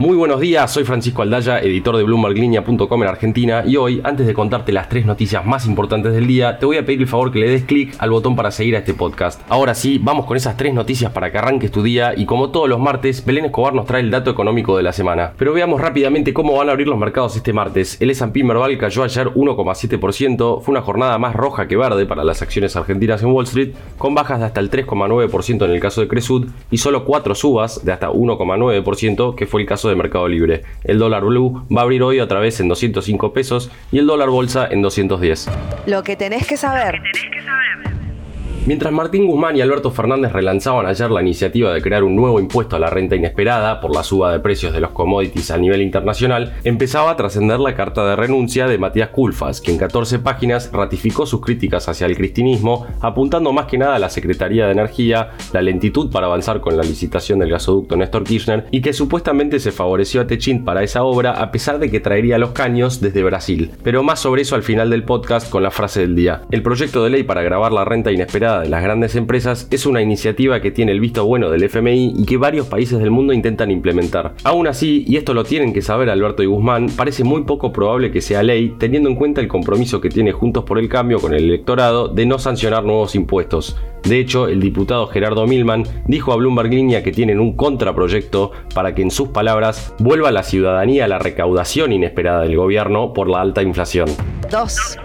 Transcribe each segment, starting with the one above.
Muy buenos días, soy Francisco Aldaya, editor de BloombergLinea.com en Argentina y hoy, antes de contarte las tres noticias más importantes del día, te voy a pedir el favor que le des clic al botón para seguir a este podcast. Ahora sí, vamos con esas tres noticias para que arranques tu día y como todos los martes, Belén Escobar nos trae el dato económico de la semana. Pero veamos rápidamente cómo van a abrir los mercados este martes. El S&P Merval cayó ayer 1,7%, fue una jornada más roja que verde para las acciones argentinas en Wall Street, con bajas de hasta el 3,9% en el caso de Cresud y solo 4 subas de hasta 1,9% que fue el caso de Mercado Libre. El dólar blue va a abrir hoy otra vez en 205 pesos y el dólar bolsa en 210. Lo que tenés que saber. Mientras Martín Guzmán y Alberto Fernández relanzaban ayer la iniciativa de crear un nuevo impuesto a la renta inesperada por la suba de precios de los commodities a nivel internacional, empezaba a trascender la carta de renuncia de Matías Culfas, que en 14 páginas ratificó sus críticas hacia el cristinismo, apuntando más que nada a la Secretaría de Energía, la lentitud para avanzar con la licitación del gasoducto Néstor Kirchner y que supuestamente se favoreció a Techint para esa obra a pesar de que traería los caños desde Brasil. Pero más sobre eso al final del podcast con la frase del día. El proyecto de ley para grabar la renta inesperada de las grandes empresas es una iniciativa que tiene el visto bueno del FMI y que varios países del mundo intentan implementar. Aún así, y esto lo tienen que saber Alberto y Guzmán, parece muy poco probable que sea ley, teniendo en cuenta el compromiso que tiene Juntos por el Cambio con el electorado de no sancionar nuevos impuestos. De hecho, el diputado Gerardo Milman dijo a Bloomberg Línea que tienen un contraproyecto para que, en sus palabras, vuelva a la ciudadanía la recaudación inesperada del gobierno por la alta inflación. 2.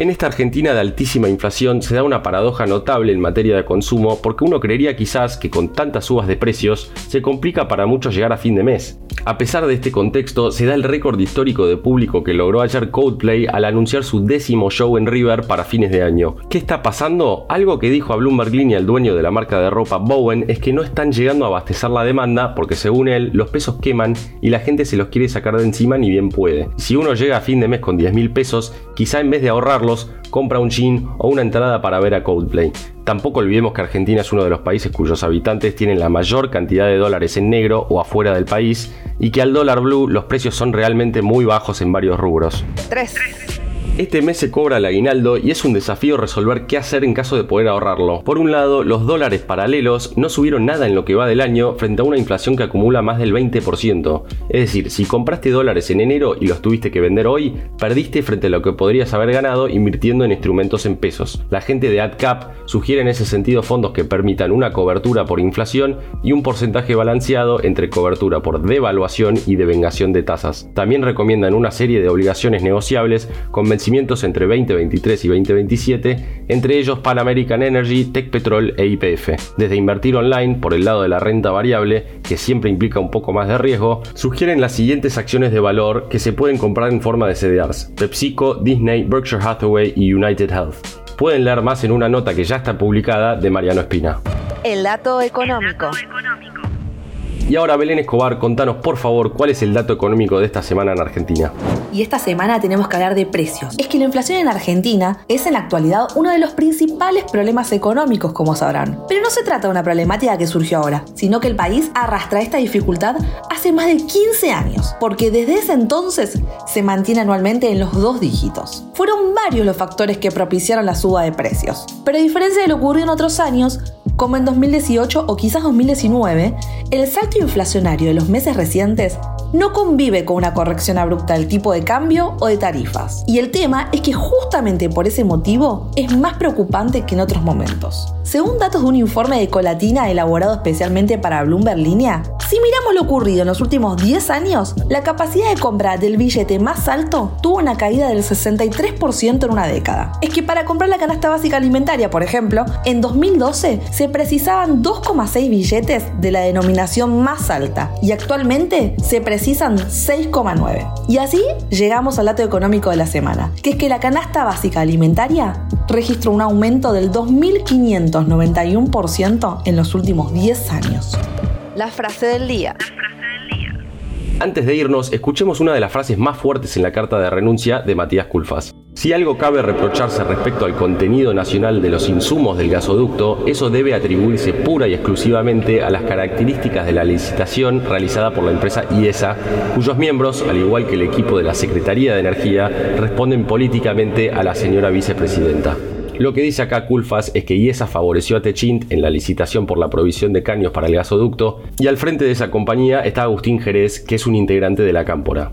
En esta Argentina de altísima inflación se da una paradoja notable en materia de consumo porque uno creería quizás que con tantas subas de precios se complica para muchos llegar a fin de mes. A pesar de este contexto, se da el récord histórico de público que logró ayer Coldplay al anunciar su décimo show en River para fines de año. ¿Qué está pasando? Algo que dijo a Bloomberg Línea el dueño de la marca de ropa Bowen es que no están llegando a abastecer la demanda porque según él los pesos queman y la gente se los quiere sacar de encima ni bien puede. Si uno llega a fin de mes con 10 mil pesos, quizá en vez de ahorrarlo compra un jean o una entrada para ver a Coldplay. Tampoco olvidemos que Argentina es uno de los países cuyos habitantes tienen la mayor cantidad de dólares en negro o afuera del país y que al dólar blue los precios son realmente muy bajos en varios rubros. 3. Este mes se cobra el aguinaldo y es un desafío resolver qué hacer en caso de poder ahorrarlo. Por un lado, los dólares paralelos no subieron nada en lo que va del año frente a una inflación que acumula más del 20%. Es decir, si compraste dólares en enero y los tuviste que vender hoy, perdiste frente a lo que podrías haber ganado invirtiendo en instrumentos en pesos. La gente de AdCap sugiere en ese sentido fondos que permitan una cobertura por inflación y un porcentaje balanceado entre cobertura por devaluación y devengación de tasas. También recomiendan una serie de obligaciones negociables con entre 2023 y 2027, entre ellos Pan American Energy, Tech Petrol e IPF. Desde invertir online por el lado de la renta variable, que siempre implica un poco más de riesgo, sugieren las siguientes acciones de valor que se pueden comprar en forma de CDRs: PepsiCo, Disney, Berkshire Hathaway y United Health. Pueden leer más en una nota que ya está publicada de Mariano Espina. El dato económico. Y ahora Belén Escobar, contanos por favor cuál es el dato económico de esta semana en Argentina. Y esta semana tenemos que hablar de precios. Es que la inflación en Argentina es en la actualidad uno de los principales problemas económicos, como sabrán. Pero no se trata de una problemática que surgió ahora, sino que el país arrastra esta dificultad hace más de 15 años, porque desde ese entonces se mantiene anualmente en los dos dígitos. Fueron varios los factores que propiciaron la suba de precios. Pero a diferencia de lo ocurrido en otros años, como en 2018 o quizás 2019, el salto inflacionario de los meses recientes no convive con una corrección abrupta del tipo de cambio o de tarifas. Y el tema es que justamente por ese motivo es más preocupante que en otros momentos. Según datos de un informe de Colatina elaborado especialmente para Bloomberg Línea, si miramos lo ocurrido en los últimos 10 años, la capacidad de compra del billete más alto tuvo una caída del 63% en una década. Es que para comprar la canasta básica alimentaria, por ejemplo, en 2012 se precisaban 2,6 billetes de la denominación más alta y actualmente se precisan 6,9. Y así llegamos al dato económico de la semana, que es que la canasta básica alimentaria registró un aumento del 2.591% en los últimos 10 años. La frase del día. Antes de irnos, escuchemos una de las frases más fuertes en la carta de renuncia de Matías Culfas. Si algo cabe reprocharse respecto al contenido nacional de los insumos del gasoducto, eso debe atribuirse pura y exclusivamente a las características de la licitación realizada por la empresa IESA, cuyos miembros, al igual que el equipo de la Secretaría de Energía, responden políticamente a la señora vicepresidenta. Lo que dice acá Culfas es que IESA favoreció a Techint en la licitación por la provisión de caños para el gasoducto y al frente de esa compañía está Agustín Jerez, que es un integrante de la Cámpora.